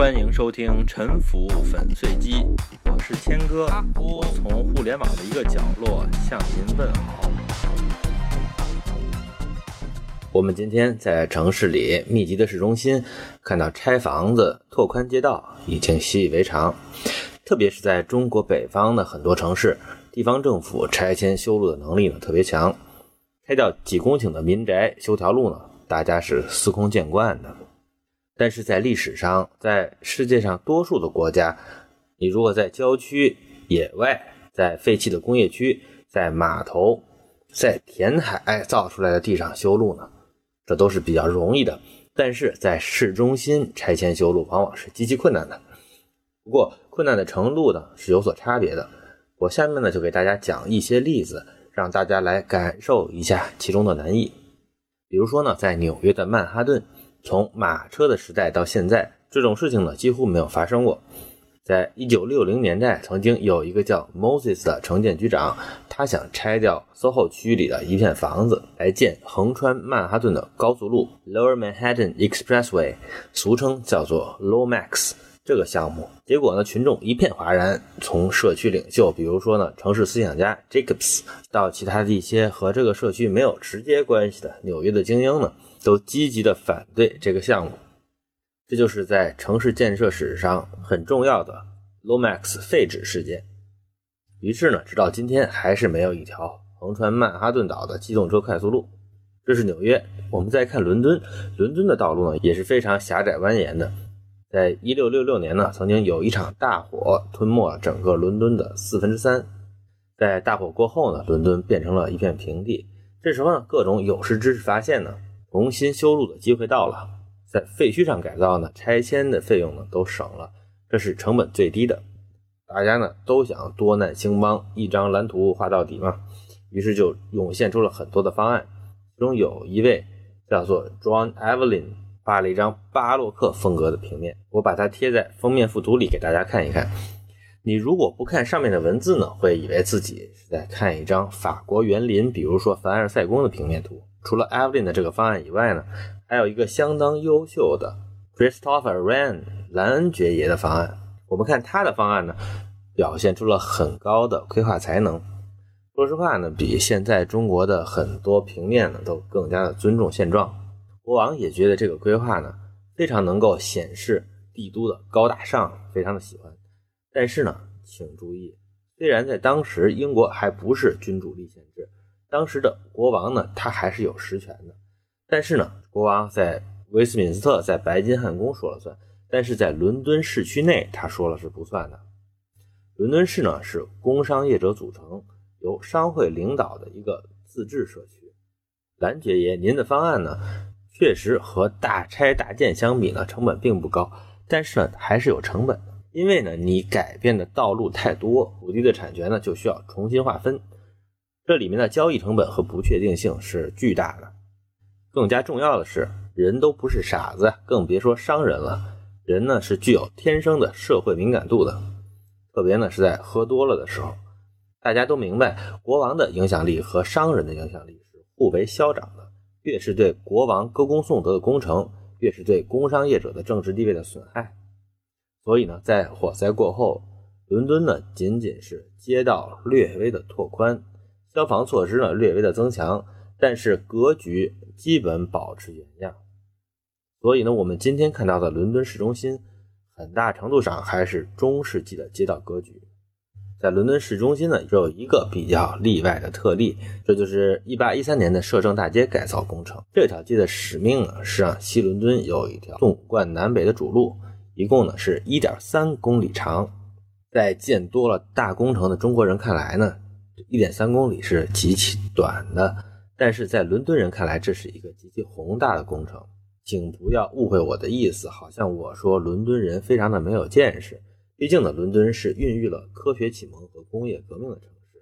欢迎收听《沉浮粉碎机》，我是谦哥，我从互联网的一个角落向您问好。我们今天在城市里密集的市中心，看到拆房子、拓宽街道已经习以为常，特别是在中国北方的很多城市，地方政府拆迁修路的能力呢特别强，拆掉几公顷的民宅修条路呢，大家是司空见惯的。但是在历史上，在世界上多数的国家，你如果在郊区、野外、在废弃的工业区、在码头、在填海造出来的地上修路呢，这都是比较容易的。但是在市中心拆迁修路，往往是极其困难的。不过困难的程度呢是有所差别的。我下面呢就给大家讲一些例子，让大家来感受一下其中的难易。比如说呢，在纽约的曼哈顿。从马车的时代到现在，这种事情呢几乎没有发生过。在一九六零年代，曾经有一个叫 Moses 的城建局长，他想拆掉 SoHo 区域里的一片房子，来建横穿曼哈顿的高速路 Lower Manhattan Expressway，俗称叫做 Lomax 这个项目。结果呢，群众一片哗然，从社区领袖，比如说呢城市思想家 Jacobs，到其他的一些和这个社区没有直接关系的纽约的精英呢。都积极的反对这个项目，这就是在城市建设史上很重要的 Lomax 废止事件。于是呢，直到今天还是没有一条横穿曼哈顿岛的机动车快速路。这是纽约。我们再看伦敦，伦敦的道路呢也是非常狭窄蜿蜒的。在一六六六年呢，曾经有一场大火吞没了整个伦敦的四分之三。在大火过后呢，伦敦变成了一片平地。这时候呢，各种有识之士发现呢。重新修路的机会到了，在废墟上改造呢，拆迁的费用呢都省了，这是成本最低的。大家呢都想多难兴邦，一张蓝图画到底嘛，于是就涌现出了很多的方案。其中有一位叫做 John Evelyn，画了一张巴洛克风格的平面，我把它贴在封面附图里给大家看一看。你如果不看上面的文字呢，会以为自己是在看一张法国园林，比如说凡尔赛宫的平面图。除了 Evelyn 的这个方案以外呢，还有一个相当优秀的 Christopher Wren 兰恩爵爷的方案。我们看他的方案呢，表现出了很高的规划才能。说实话呢，比现在中国的很多平面呢都更加的尊重现状。国王也觉得这个规划呢非常能够显示帝都的高大上，非常的喜欢。但是呢，请注意，虽然在当时英国还不是君主立宪制。当时的国王呢，他还是有实权的，但是呢，国王在威斯敏斯特，在白金汉宫说了算，但是在伦敦市区内，他说了是不算的。伦敦市呢是工商业者组成，由商会领导的一个自治社区。兰爵爷，您的方案呢，确实和大拆大建相比呢，成本并不高，但是呢，还是有成本的，因为呢，你改变的道路太多，土地的产权呢就需要重新划分。这里面的交易成本和不确定性是巨大的。更加重要的是，人都不是傻子，更别说商人了。人呢是具有天生的社会敏感度的，特别呢是在喝多了的时候。大家都明白，国王的影响力和商人的影响力是互为消长的。越是对国王歌功颂德的工程，越是对工商业者的政治地位的损害。所以呢，在火灾过后，伦敦呢仅仅是街道略微的拓宽。消防措施呢略微的增强，但是格局基本保持原样。所以呢，我们今天看到的伦敦市中心，很大程度上还是中世纪的街道格局。在伦敦市中心呢，只有一个比较例外的特例，这就是1813年的摄政大街改造工程。这条街的使命呢，是让西伦敦有一条纵贯南北的主路，一共呢是1.3公里长。在见多了大工程的中国人看来呢。一点三公里是极其短的，但是在伦敦人看来，这是一个极其宏大的工程。请不要误会我的意思，好像我说伦敦人非常的没有见识。毕竟呢，伦敦是孕育了科学启蒙和工业革命的城市。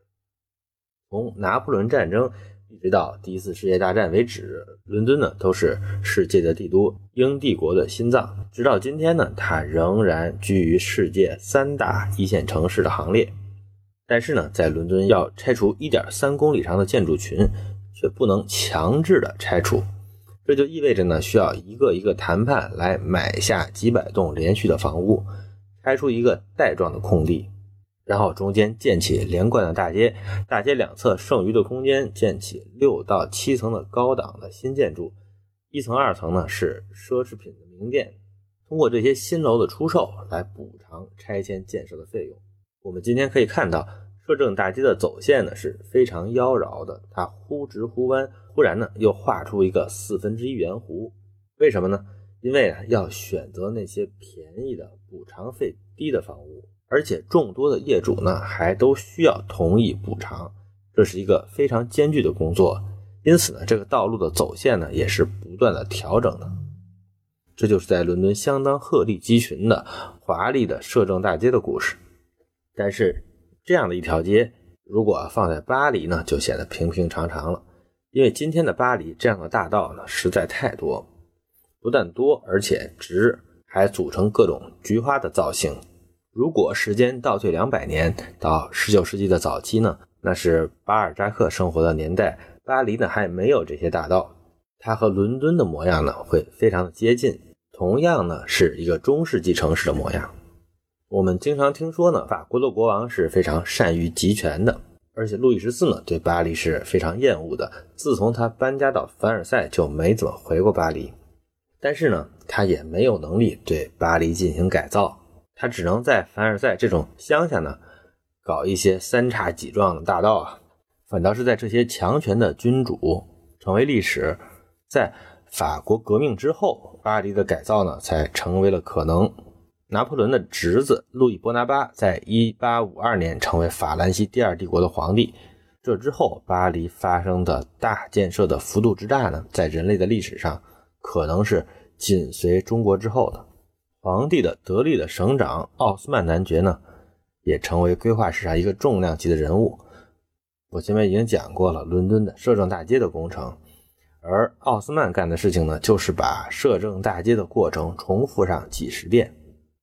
从拿破仑战争一直到第一次世界大战为止，伦敦呢都是世界的帝都，英帝国的心脏。直到今天呢，它仍然居于世界三大一线城市的行列。但是呢，在伦敦要拆除1.3公里长的建筑群，却不能强制的拆除，这就意味着呢，需要一个一个谈判来买下几百栋连续的房屋，开出一个带状的空地，然后中间建起连贯的大街，大街两侧剩余的空间建起六到七层的高档的新建筑，一层、二层呢是奢侈品的名店，通过这些新楼的出售来补偿拆迁建设的费用。我们今天可以看到。摄政大街的走线呢是非常妖娆的，它忽直忽弯，忽然呢又画出一个四分之一圆弧。为什么呢？因为啊要选择那些便宜的、补偿费低的房屋，而且众多的业主呢还都需要同意补偿，这是一个非常艰巨的工作。因此呢，这个道路的走线呢也是不断的调整的。这就是在伦敦相当鹤立鸡群的华丽的摄政大街的故事。但是。这样的一条街，如果放在巴黎呢，就显得平平常常了。因为今天的巴黎，这样的大道呢实在太多，不但多，而且直，还组成各种菊花的造型。如果时间倒退两百年，到十九世纪的早期呢，那是巴尔扎克生活的年代，巴黎呢还没有这些大道，它和伦敦的模样呢会非常的接近，同样呢是一个中世纪城市的模样。我们经常听说呢，法国的国王是非常善于集权的，而且路易十四呢对巴黎是非常厌恶的。自从他搬家到凡尔赛，就没怎么回过巴黎。但是呢，他也没有能力对巴黎进行改造，他只能在凡尔赛这种乡下呢，搞一些三叉戟状的大道啊。反倒是在这些强权的君主成为历史，在法国革命之后，巴黎的改造呢才成为了可能。拿破仑的侄子路易波拿巴在1852年成为法兰西第二帝国的皇帝。这之后，巴黎发生的大建设的幅度之大呢，在人类的历史上可能是紧随中国之后的。皇帝的得力的省长奥斯曼男爵呢，也成为规划史上一个重量级的人物。我前面已经讲过了伦敦的摄政大街的工程，而奥斯曼干的事情呢，就是把摄政大街的过程重复上几十遍。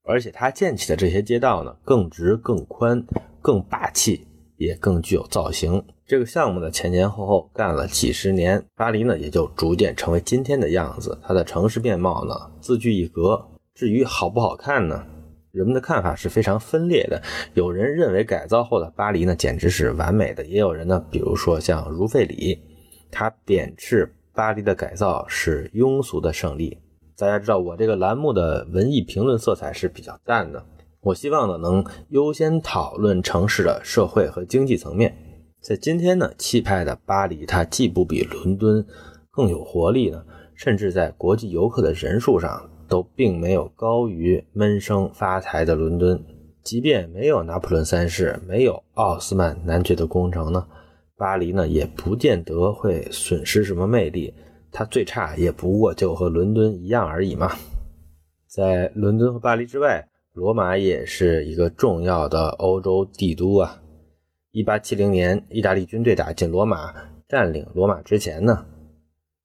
而且他建起的这些街道呢，更直、更宽、更霸气，也更具有造型。这个项目呢，前前后后干了几十年，巴黎呢也就逐渐成为今天的样子。它的城市面貌呢，自具一格。至于好不好看呢，人们的看法是非常分裂的。有人认为改造后的巴黎呢，简直是完美的；也有人呢，比如说像茹费里，他贬斥巴黎的改造是庸俗的胜利。大家知道我这个栏目的文艺评论色彩是比较淡的，我希望呢能优先讨论城市的社会和经济层面。在今天呢，气派的巴黎，它既不比伦敦更有活力呢，甚至在国际游客的人数上都并没有高于闷声发财的伦敦。即便没有拿破仑三世，没有奥斯曼男爵的工程呢，巴黎呢也不见得会损失什么魅力。它最差也不过就和伦敦一样而已嘛。在伦敦和巴黎之外，罗马也是一个重要的欧洲帝都啊。一八七零年，意大利军队打进罗马，占领罗马之前呢，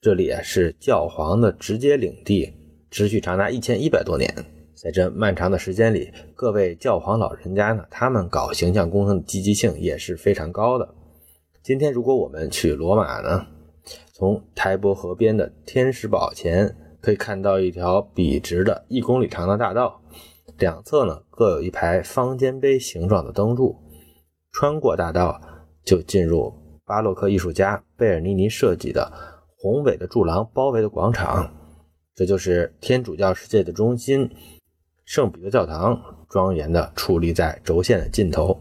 这里啊是教皇的直接领地，持续长达一千一百多年。在这漫长的时间里，各位教皇老人家呢，他们搞形象工程的积极性也是非常高的。今天，如果我们去罗马呢？从台伯河边的天使堡前可以看到一条笔直的一公里长的大道，两侧呢各有一排方尖碑形状的灯柱。穿过大道就进入巴洛克艺术家贝尔尼尼设计的宏伟的柱廊包围的广场，这就是天主教世界的中心——圣彼得教堂，庄严地矗立在轴线的尽头。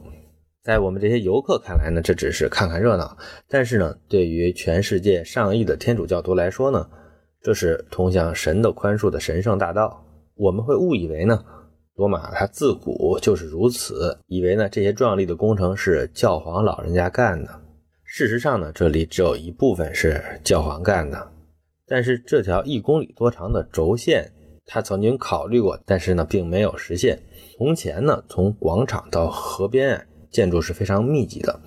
在我们这些游客看来呢，这只是看看热闹。但是呢，对于全世界上亿的天主教徒来说呢，这是通向神的宽恕的神圣大道。我们会误以为呢，罗马它自古就是如此，以为呢这些壮丽的工程是教皇老人家干的。事实上呢，这里只有一部分是教皇干的。但是这条一公里多长的轴线，他曾经考虑过，但是呢，并没有实现。从前呢，从广场到河边。建筑是非常密集的，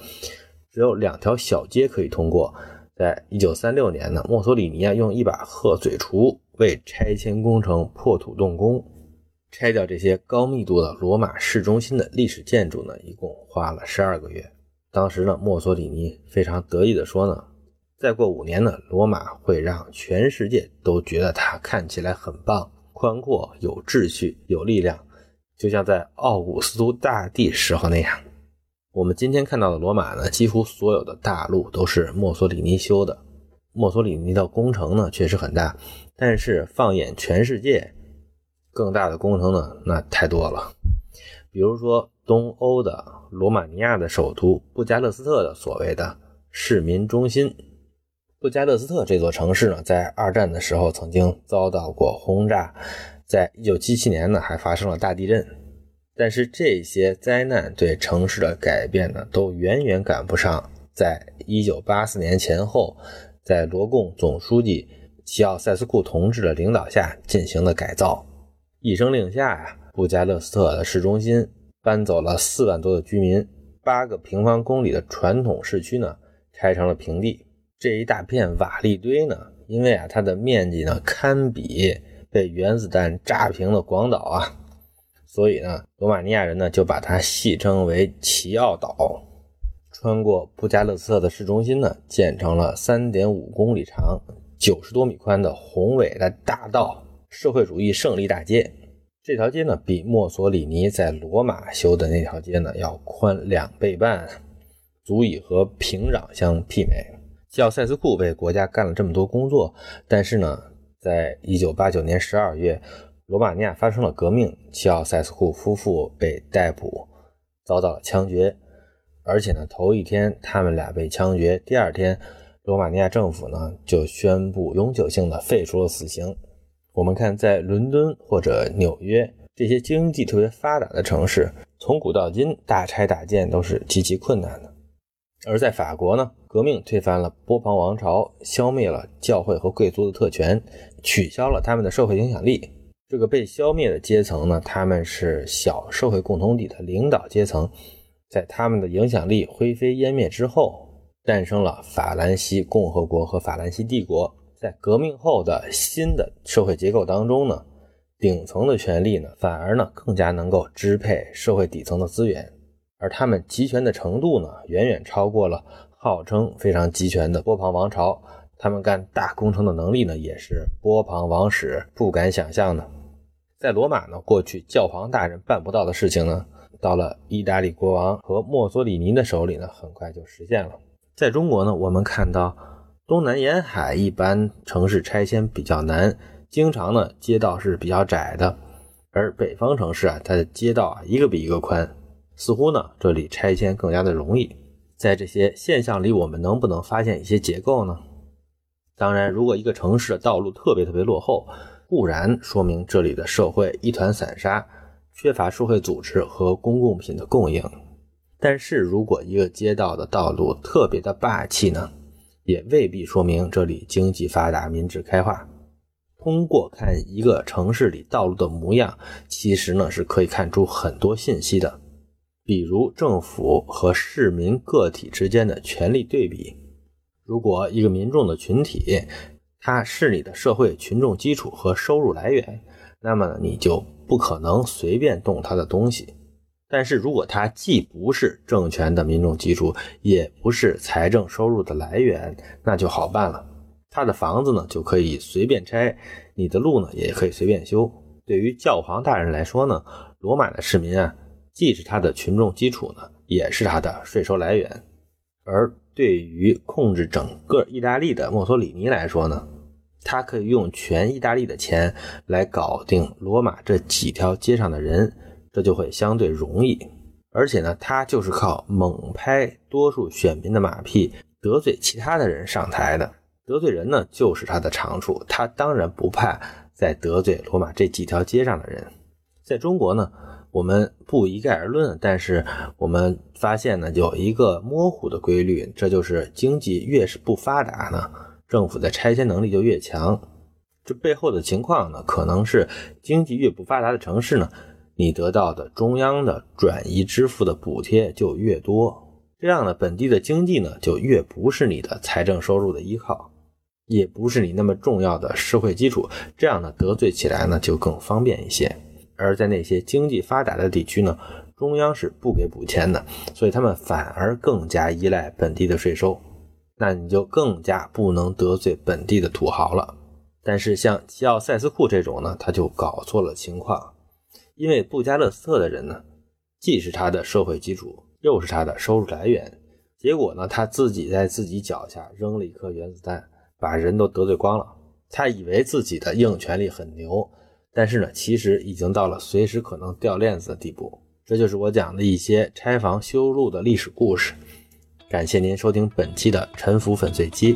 只有两条小街可以通过。在一九三六年呢，墨索里尼啊用一把鹤嘴锄为拆迁工程破土动工，拆掉这些高密度的罗马市中心的历史建筑呢，一共花了十二个月。当时呢，墨索里尼非常得意地说呢，再过五年呢，罗马会让全世界都觉得它看起来很棒、宽阔、有秩序、有力量，就像在奥古斯都大帝时候那样。我们今天看到的罗马呢，几乎所有的大路都是墨索里尼修的。墨索里尼的工程呢确实很大，但是放眼全世界，更大的工程呢那太多了。比如说东欧的罗马尼亚的首都布加勒斯特的所谓的市民中心。布加勒斯特这座城市呢，在二战的时候曾经遭到过轰炸，在一九七七年呢，还发生了大地震。但是这些灾难对城市的改变呢，都远远赶不上在一九八四年前后，在罗共总书记齐奥塞斯库同志的领导下进行的改造。一声令下呀，布加勒斯特的市中心搬走了四万多的居民，八个平方公里的传统市区呢，拆成了平地。这一大片瓦砾堆呢，因为啊它的面积呢堪比被原子弹炸平的广岛啊，所以呢罗马尼亚人呢就把它戏称为奇奥岛。穿过布加勒斯特的市中心呢，建成了三点五公里长、九十多米宽的宏伟的大道——社会主义胜利大街。这条街呢比墨索里尼在罗马修的那条街呢要宽两倍半，足以和平壤相媲美。齐奥塞斯库为国家干了这么多工作，但是呢，在一九八九年十二月，罗马尼亚发生了革命，齐奥塞斯库夫妇被逮捕，遭到了枪决。而且呢，头一天他们俩被枪决，第二天，罗马尼亚政府呢就宣布永久性的废除了死刑。我们看，在伦敦或者纽约这些经济特别发达的城市，从古到今，大拆大建都是极其困难的。而在法国呢，革命推翻了波旁王朝，消灭了教会和贵族的特权，取消了他们的社会影响力。这个被消灭的阶层呢，他们是小社会共同体的领导阶层，在他们的影响力灰飞烟灭之后，诞生了法兰西共和国和法兰西帝国。在革命后的新的社会结构当中呢，顶层的权力呢，反而呢更加能够支配社会底层的资源。而他们集权的程度呢，远远超过了号称非常集权的波旁王朝。他们干大工程的能力呢，也是波旁王室不敢想象的。在罗马呢，过去教皇大人办不到的事情呢，到了意大利国王和墨索里尼的手里呢，很快就实现了。在中国呢，我们看到东南沿海一般城市拆迁比较难，经常呢街道是比较窄的，而北方城市啊，它的街道啊一个比一个宽。似乎呢，这里拆迁更加的容易。在这些现象里，我们能不能发现一些结构呢？当然，如果一个城市的道路特别特别落后，固然说明这里的社会一团散沙，缺乏社会组织和公共品的供应。但是如果一个街道的道路特别的霸气呢，也未必说明这里经济发达、民智开化。通过看一个城市里道路的模样，其实呢是可以看出很多信息的。比如政府和市民个体之间的权力对比，如果一个民众的群体，它是你的社会群众基础和收入来源，那么你就不可能随便动他的东西。但是如果他既不是政权的民众基础，也不是财政收入的来源，那就好办了。他的房子呢就可以随便拆，你的路呢也可以随便修。对于教皇大人来说呢，罗马的市民啊。既是他的群众基础呢，也是他的税收来源。而对于控制整个意大利的墨索里尼来说呢，他可以用全意大利的钱来搞定罗马这几条街上的人，这就会相对容易。而且呢，他就是靠猛拍多数选民的马屁，得罪其他的人上台的。得罪人呢，就是他的长处。他当然不怕再得罪罗马这几条街上的人。在中国呢。我们不一概而论，但是我们发现呢，有一个模糊的规律，这就是经济越是不发达呢，政府的拆迁能力就越强。这背后的情况呢，可能是经济越不发达的城市呢，你得到的中央的转移支付的补贴就越多，这样呢，本地的经济呢就越不是你的财政收入的依靠，也不是你那么重要的社会基础，这样呢，得罪起来呢就更方便一些。而在那些经济发达的地区呢，中央是不给补钱的，所以他们反而更加依赖本地的税收。那你就更加不能得罪本地的土豪了。但是像齐奥塞斯库这种呢，他就搞错了情况，因为布加勒斯特的人呢，既是他的社会基础，又是他的收入来源。结果呢，他自己在自己脚下扔了一颗原子弹，把人都得罪光了。他以为自己的硬权力很牛，但是呢，其实已经到了随时可能掉链子的地步。这就是我讲的一些拆房修路的历史故事。感谢您收听本期的《沉浮粉碎机》。